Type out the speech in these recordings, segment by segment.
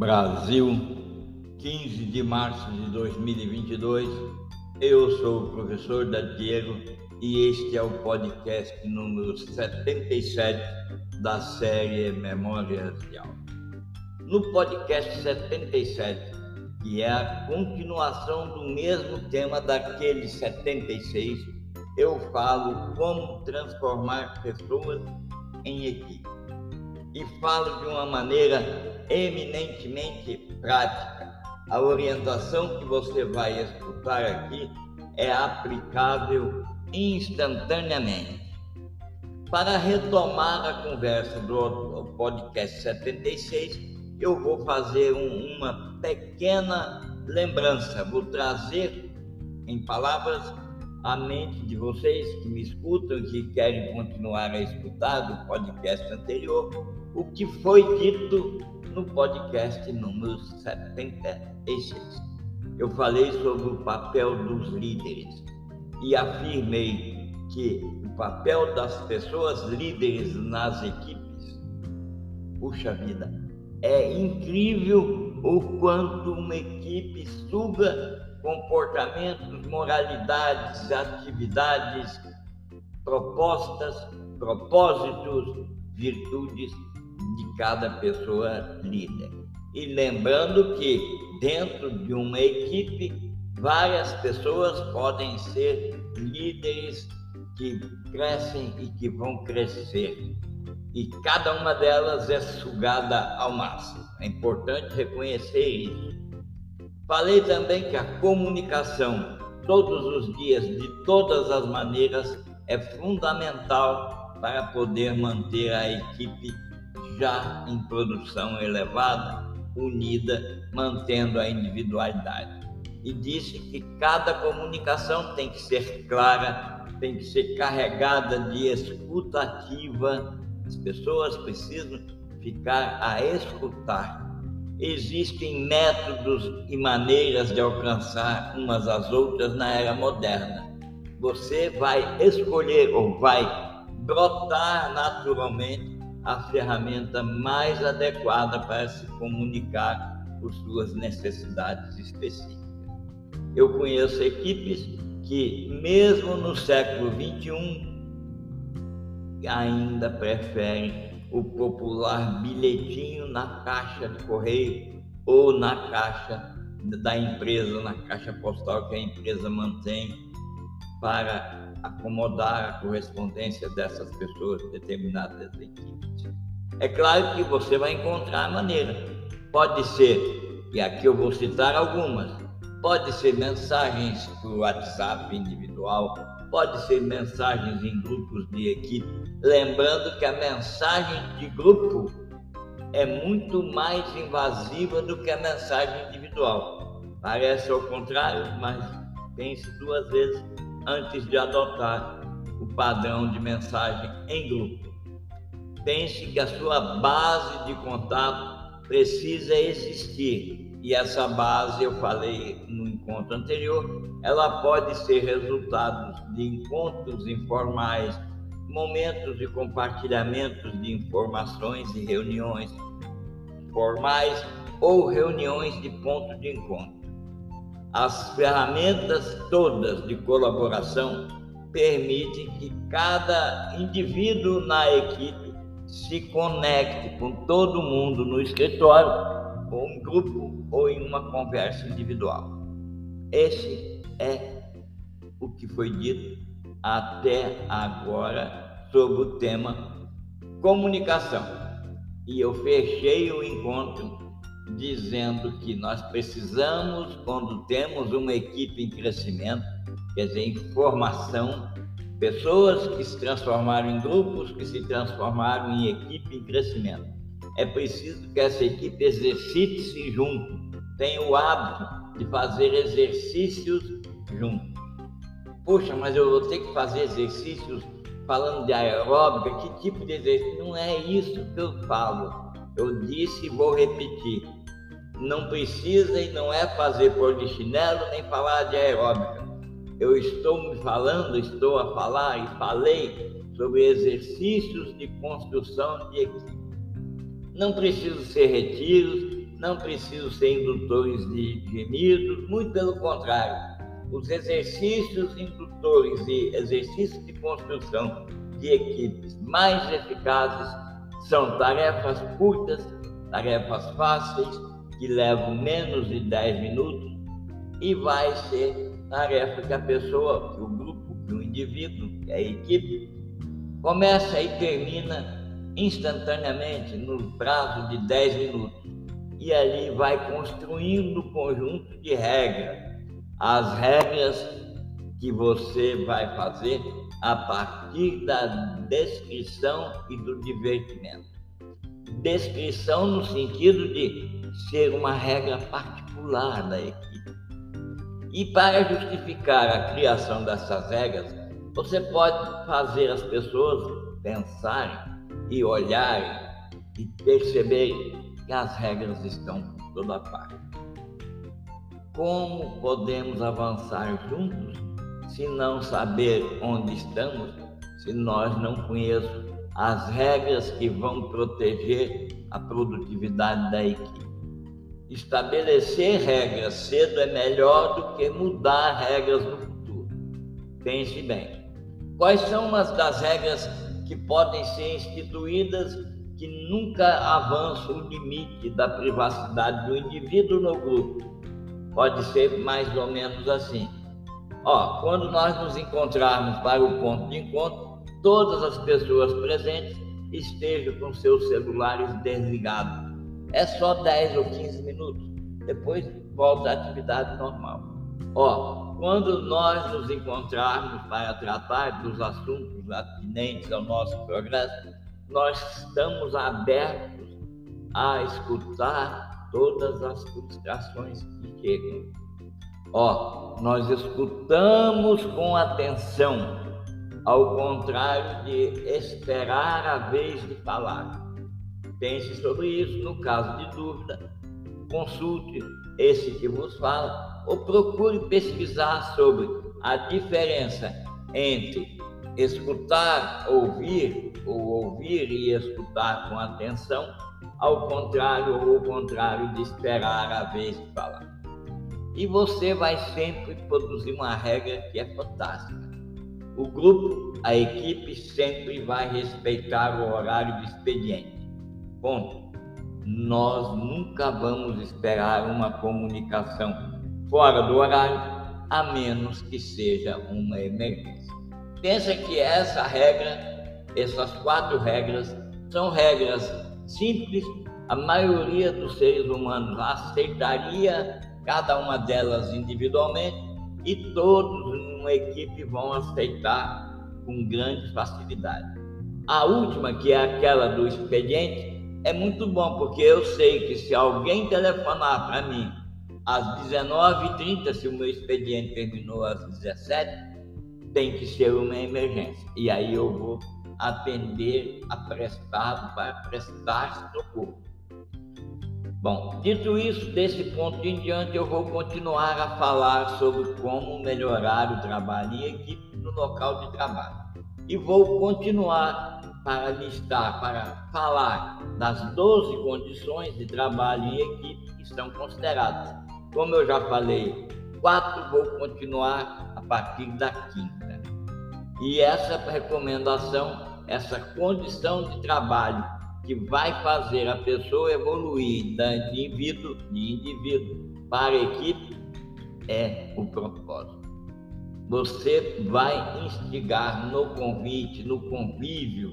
Brasil, 15 de março de 2022. Eu sou o professor Diego e este é o podcast número 77 da série Memórias de Aula. No podcast 77, que é a continuação do mesmo tema daquele 76, eu falo como transformar pessoas em equipe. E falo de uma maneira eminentemente prática. A orientação que você vai escutar aqui é aplicável instantaneamente. Para retomar a conversa do podcast 76, eu vou fazer um, uma pequena lembrança, vou trazer em palavras a mente de vocês que me escutam, que querem continuar a escutar do podcast anterior, o que foi dito no podcast número 76. Eu falei sobre o papel dos líderes e afirmei que o papel das pessoas líderes nas equipes, puxa vida, é incrível o quanto uma equipe suga comportamentos, moralidades, atividades, propostas, propósitos, virtudes de cada pessoa líder. E lembrando que dentro de uma equipe, várias pessoas podem ser líderes que crescem e que vão crescer. E cada uma delas é sugada ao máximo. É importante reconhecer isso. Falei também que a comunicação, todos os dias, de todas as maneiras, é fundamental para poder manter a equipe já em produção elevada, unida, mantendo a individualidade. E disse que cada comunicação tem que ser clara, tem que ser carregada de escutativa. As pessoas precisam ficar a escutar existem métodos e maneiras de alcançar umas às outras na era moderna. Você vai escolher ou vai brotar naturalmente a ferramenta mais adequada para se comunicar por suas necessidades específicas. Eu conheço equipes que, mesmo no século XXI, ainda preferem o popular bilhetinho na caixa de correio ou na caixa da empresa, na caixa postal que a empresa mantém para acomodar a correspondência dessas pessoas, determinadas equipes. É claro que você vai encontrar a maneira. Pode ser, e aqui eu vou citar algumas, pode ser mensagens por WhatsApp individual, pode ser mensagens em grupos de equipe, lembrando que a mensagem de grupo é muito mais invasiva do que a mensagem individual. Parece ao contrário, mas pense duas vezes antes de adotar o padrão de mensagem em grupo. Pense que a sua base de contato precisa existir e essa base, eu falei no encontro anterior, ela pode ser resultado de encontros informais, momentos de compartilhamentos de informações e reuniões formais ou reuniões de ponto de encontro. As ferramentas todas de colaboração permitem que cada indivíduo na equipe se conecte com todo mundo no escritório ou em grupo, ou em uma conversa individual. Esse é o que foi dito até agora sobre o tema comunicação. E eu fechei o encontro dizendo que nós precisamos, quando temos uma equipe em crescimento, quer dizer, em formação, pessoas que se transformaram em grupos, que se transformaram em equipe em crescimento é preciso que essa equipe exercite-se junto, tenha o hábito de fazer exercícios juntos. Poxa, mas eu vou ter que fazer exercícios falando de aeróbica, que tipo de exercício? Não é isso que eu falo. Eu disse e vou repetir. Não precisa e não é fazer por de chinelo nem falar de aeróbica. Eu estou me falando, estou a falar e falei sobre exercícios de construção de equipe. Não precisam ser retiros, não precisam ser indutores de gemidos, muito pelo contrário. Os exercícios indutores e exercícios de construção de equipes mais eficazes são tarefas curtas, tarefas fáceis, que levam menos de 10 minutos, e vai ser tarefa que a pessoa, que o grupo, que o indivíduo, que a equipe, começa e termina instantaneamente no prazo de 10 minutos. E ali vai construindo um conjunto de regras. As regras que você vai fazer a partir da descrição e do divertimento. Descrição no sentido de ser uma regra particular da equipe. E para justificar a criação dessas regras, você pode fazer as pessoas pensarem e olharem e perceberem que as regras estão por toda parte. Como podemos avançar juntos se não saber onde estamos, se nós não conhecemos as regras que vão proteger a produtividade da equipe? Estabelecer regras cedo é melhor do que mudar regras no futuro. Pense bem. Quais são umas das regras que podem ser instituídas que nunca avançam o limite da privacidade do indivíduo no grupo? Pode ser mais ou menos assim. Ó, quando nós nos encontrarmos para o ponto de encontro, todas as pessoas presentes estejam com seus celulares desligados é só 10 ou 15 minutos. Depois volta à atividade normal. Ó, quando nós nos encontrarmos para tratar dos assuntos atinentes ao nosso progresso, nós estamos abertos a escutar todas as frustrações que chegam. Ó, nós escutamos com atenção, ao contrário de esperar a vez de falar. Pense sobre isso. No caso de dúvida, consulte esse que vos fala ou procure pesquisar sobre a diferença entre escutar, ouvir ou ouvir e escutar com atenção, ao contrário ou ao contrário de esperar a vez de falar. E você vai sempre produzir uma regra que é fantástica. O grupo, a equipe sempre vai respeitar o horário do expediente. Ponto. Nós nunca vamos esperar uma comunicação fora do horário, a menos que seja uma emergência. Pensa que essa regra, essas quatro regras, são regras simples, a maioria dos seres humanos aceitaria cada uma delas individualmente e todos em uma equipe vão aceitar com grande facilidade. A última, que é aquela do expediente, é muito bom, porque eu sei que se alguém telefonar para mim às 19h30, se o meu expediente terminou às 17 tem que ser uma emergência. E aí eu vou atender aprestado para prestar socorro. Bom, dito isso, desse ponto em diante eu vou continuar a falar sobre como melhorar o trabalho em equipe no local de trabalho. E vou continuar para listar, para falar das 12 condições de trabalho em equipe que são consideradas. Como eu já falei, quatro vou continuar a partir da quinta. E essa recomendação, essa condição de trabalho que vai fazer a pessoa evoluir de indivíduo, de indivíduo para equipe é o propósito. Você vai instigar no convite, no convívio,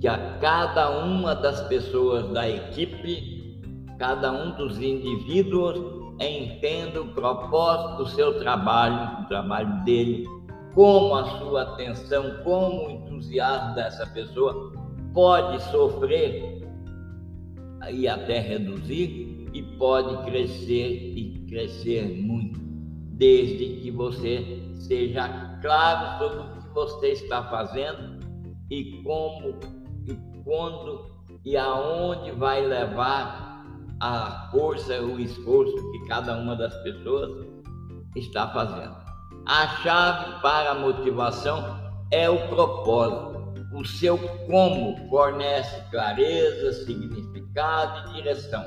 que a cada uma das pessoas da equipe, cada um dos indivíduos, entenda o propósito do seu trabalho, do trabalho dele, como a sua atenção, como o entusiasmo dessa pessoa pode sofrer e até reduzir e pode crescer e crescer muito, desde que você seja claro sobre o que você está fazendo e como quando e aonde vai levar a força, o esforço que cada uma das pessoas está fazendo. A chave para a motivação é o propósito. O seu como fornece clareza, significado e direção.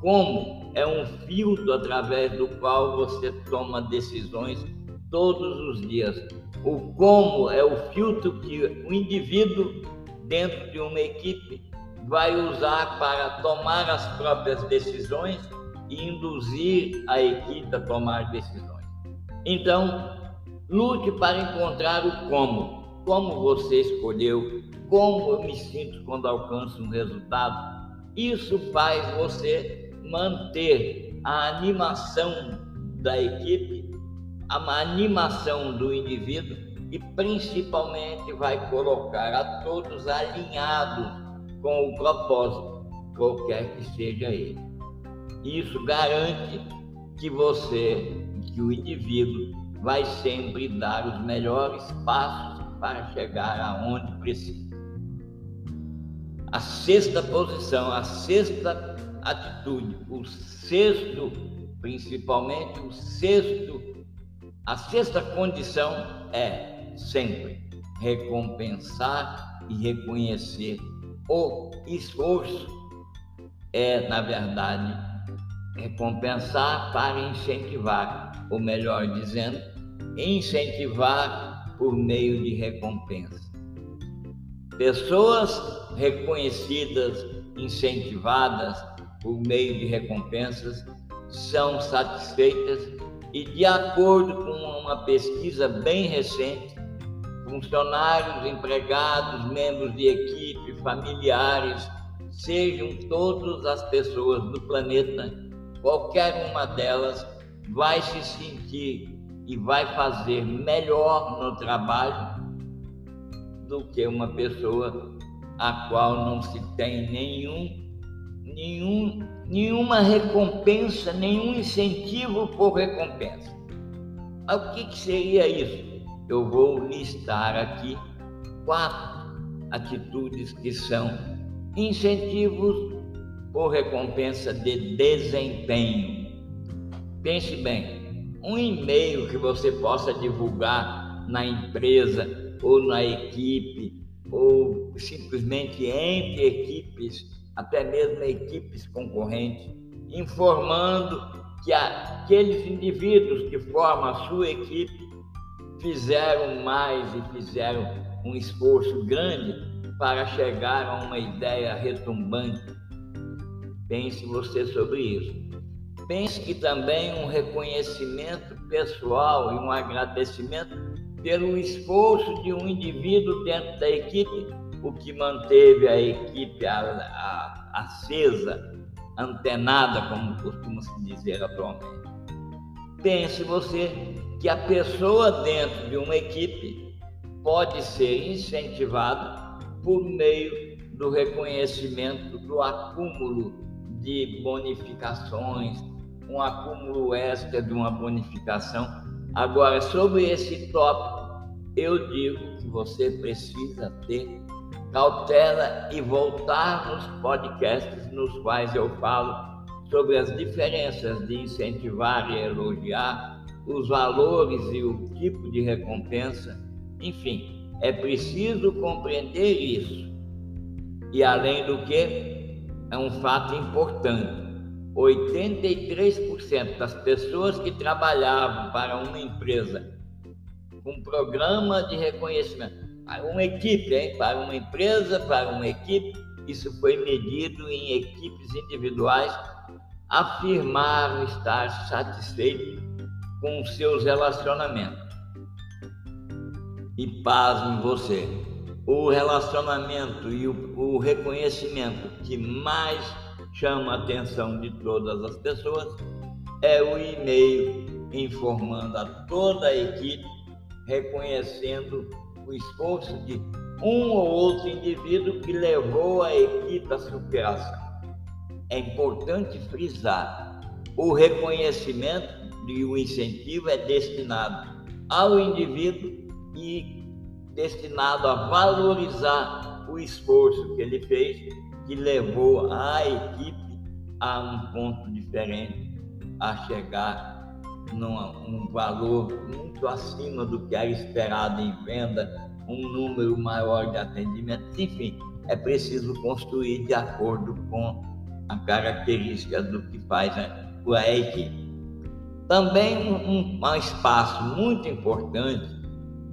como é um filtro através do qual você toma decisões todos os dias. O como é o filtro que o indivíduo dentro de uma equipe vai usar para tomar as próprias decisões e induzir a equipe a tomar decisões. Então, lute para encontrar o como. Como você escolheu, como eu me sinto quando alcanço um resultado. Isso faz você manter a animação da equipe, a animação do indivíduo e principalmente vai colocar a todos alinhados com o propósito, qualquer que seja ele. Isso garante que você, que o indivíduo, vai sempre dar os melhores passos para chegar aonde precisa. A sexta posição, a sexta atitude, o sexto, principalmente o sexto, a sexta condição é sempre recompensar e reconhecer o esforço. É, na verdade, recompensar para incentivar, ou melhor dizendo, incentivar por meio de recompensa. Pessoas reconhecidas, incentivadas por meio de recompensas, são satisfeitas e, de acordo com uma pesquisa bem recente, funcionários, empregados, membros de equipe, familiares, sejam todas as pessoas do planeta, qualquer uma delas vai se sentir e vai fazer melhor no trabalho do que uma pessoa a qual não se tem nenhum, nenhum, nenhuma recompensa, nenhum incentivo por recompensa. O que, que seria isso? Eu vou listar aqui quatro atitudes que são incentivos por recompensa de desempenho. Pense bem, um e-mail que você possa divulgar na empresa ou na equipe ou simplesmente entre equipes, até mesmo equipes concorrentes, informando que aqueles indivíduos que formam a sua equipe fizeram mais e fizeram um esforço grande para chegar a uma ideia retumbante. Pense você sobre isso. Pense que também um reconhecimento pessoal e um agradecimento pelo esforço de um indivíduo dentro da equipe, o que manteve a equipe a, a, acesa, antenada, como costuma se dizer atualmente. Pense você que a pessoa dentro de uma equipe pode ser incentivada por meio do reconhecimento do acúmulo de bonificações, um acúmulo extra de uma bonificação. Agora, sobre esse tópico, eu digo que você precisa ter cautela e voltar nos podcasts nos quais eu falo sobre as diferenças de incentivar e elogiar, os valores e o tipo de recompensa, enfim, é preciso compreender isso. E além do que, é um fato importante. 83% das pessoas que trabalhavam para uma empresa com programa de reconhecimento para uma equipe, hein? para uma empresa, para uma equipe. Isso foi medido em equipes individuais, afirmaram estar satisfeitos com seus relacionamentos. E pasme você, o relacionamento e o, o reconhecimento que mais chama a atenção de todas as pessoas é o e-mail informando a toda a equipe, reconhecendo o esforço de um ou outro indivíduo que levou a equipe à superação. É importante frisar: o reconhecimento e o incentivo é destinado ao indivíduo e destinado a valorizar o esforço que ele fez, que levou a equipe a um ponto diferente, a chegar num valor muito acima do que era esperado em venda, um número maior de atendimentos, enfim, é preciso construir de acordo com a característica do que faz a equipe. Também um, um espaço muito importante,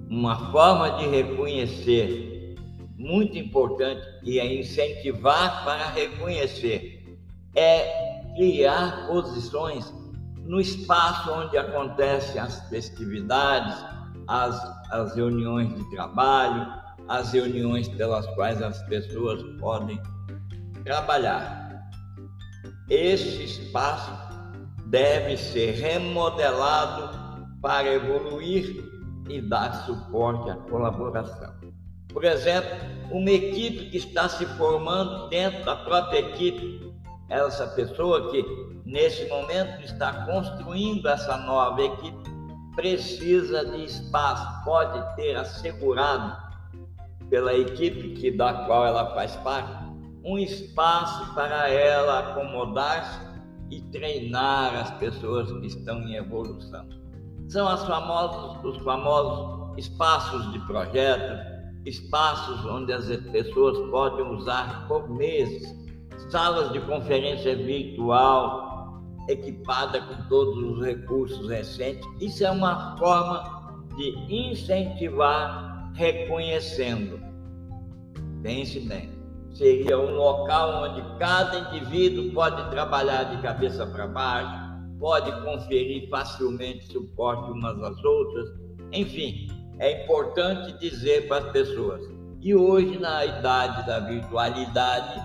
uma forma de reconhecer muito importante e é incentivar para reconhecer, é criar posições no espaço onde acontecem as festividades, as, as reuniões de trabalho, as reuniões pelas quais as pessoas podem trabalhar. Este espaço deve ser remodelado para evoluir e dar suporte à colaboração. Por exemplo, uma equipe que está se formando dentro da própria equipe, essa pessoa que nesse momento está construindo essa nova equipe, precisa de espaço, pode ter assegurado pela equipe que da qual ela faz parte, um espaço para ela acomodar-se e treinar as pessoas que estão em evolução. São famosos, os famosos espaços de projeto, espaços onde as pessoas podem usar por meses, salas de conferência virtual equipada com todos os recursos recentes. Isso é uma forma de incentivar reconhecendo. Pense bem seria um local onde cada indivíduo pode trabalhar de cabeça para baixo, pode conferir facilmente suporte umas às outras. Enfim, é importante dizer para as pessoas. E hoje, na idade da virtualidade,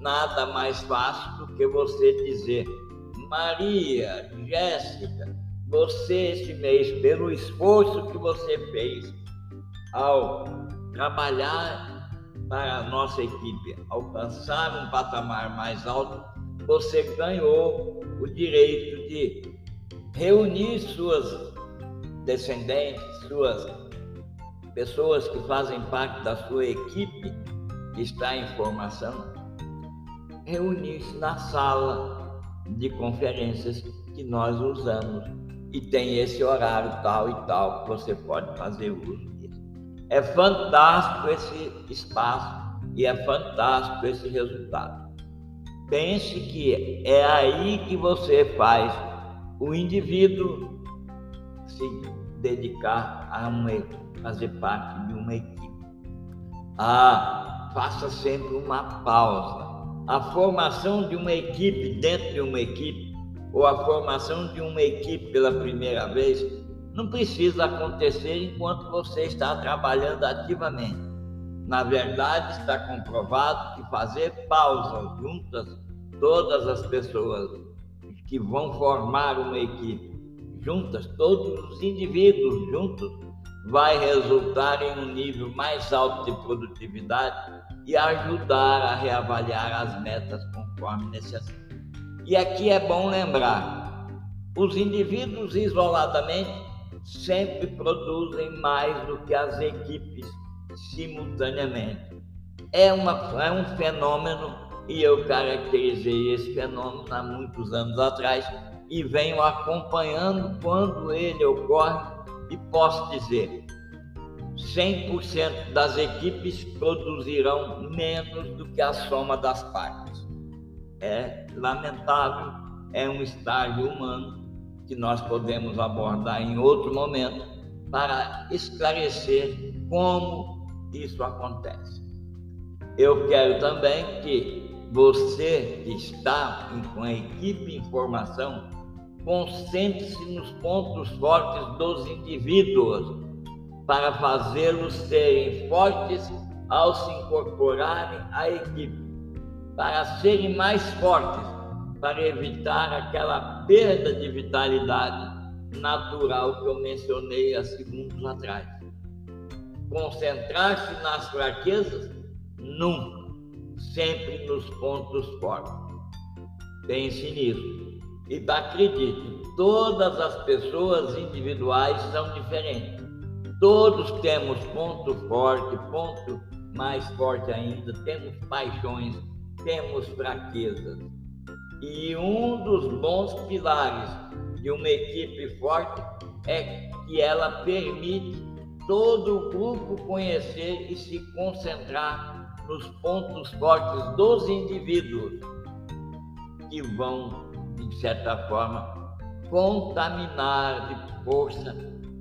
nada mais fácil do que você dizer: Maria, Jéssica, você esse mês, pelo esforço que você fez ao trabalhar para a nossa equipe alcançar um patamar mais alto, você ganhou o direito de reunir suas descendentes, suas pessoas que fazem parte da sua equipe que está em formação, reunir-se na sala de conferências que nós usamos e tem esse horário tal e tal que você pode fazer uso. É fantástico esse espaço e é fantástico esse resultado. Pense que é aí que você faz o indivíduo se dedicar a uma, fazer parte de uma equipe. Ah, faça sempre uma pausa. A formação de uma equipe dentro de uma equipe, ou a formação de uma equipe pela primeira vez, não precisa acontecer enquanto você está trabalhando ativamente. Na verdade, está comprovado que fazer pausas juntas, todas as pessoas que vão formar uma equipe juntas, todos os indivíduos juntos, vai resultar em um nível mais alto de produtividade e ajudar a reavaliar as metas conforme necessário. E aqui é bom lembrar: os indivíduos isoladamente sempre produzem mais do que as equipes simultaneamente. É, uma, é um fenômeno e eu caracterizei esse fenômeno há muitos anos atrás e venho acompanhando quando ele ocorre e posso dizer 100% das equipes produzirão menos do que a soma das partes. É lamentável, é um estágio humano que nós podemos abordar em outro momento para esclarecer como isso acontece. Eu quero também que você que está com a equipe em formação concentre-se nos pontos fortes dos indivíduos para fazê-los serem fortes ao se incorporarem à equipe, para serem mais fortes para evitar aquela perda de vitalidade natural que eu mencionei há segundos atrás. Concentrar-se nas fraquezas? Nunca. Sempre nos pontos fortes. Pense nisso. E acredite, todas as pessoas individuais são diferentes. Todos temos ponto forte, ponto mais forte ainda, temos paixões, temos fraquezas. E um dos bons pilares de uma equipe forte é que ela permite todo o grupo conhecer e se concentrar nos pontos fortes dos indivíduos. que vão, de certa forma, contaminar de força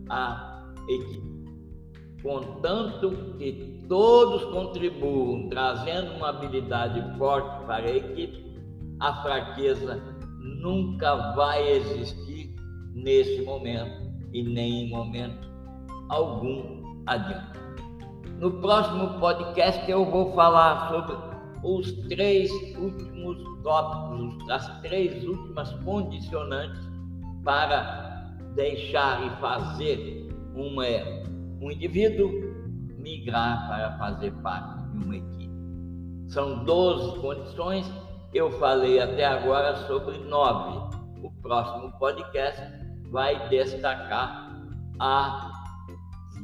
a equipe. Contanto que todos contribuam trazendo uma habilidade forte para a equipe, a fraqueza nunca vai existir nesse momento e nem em momento algum adiante. No próximo podcast eu vou falar sobre os três últimos tópicos, as três últimas condicionantes para deixar e fazer uma, um indivíduo migrar para fazer parte de uma equipe. São 12 condições, eu falei até agora sobre nove. O próximo podcast vai destacar as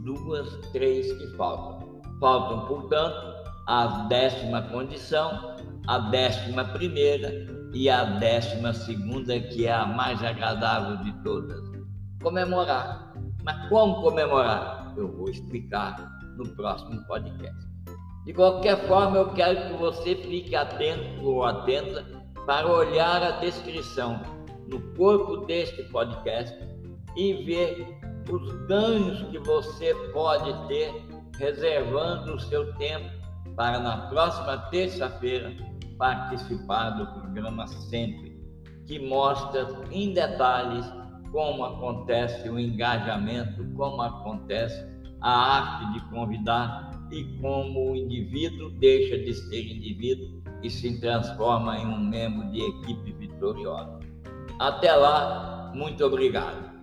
duas, três que faltam. Faltam, portanto, a décima condição, a décima primeira e a décima segunda, que é a mais agradável de todas. Comemorar. Mas como comemorar? Eu vou explicar no próximo podcast. De qualquer forma, eu quero que você fique atento ou atenta para olhar a descrição no corpo deste podcast e ver os ganhos que você pode ter reservando o seu tempo para na próxima terça-feira participar do programa Sempre, que mostra em detalhes como acontece o engajamento, como acontece a arte de convidar e como o indivíduo deixa de ser indivíduo e se transforma em um membro de equipe vitoriosa. Até lá, muito obrigado.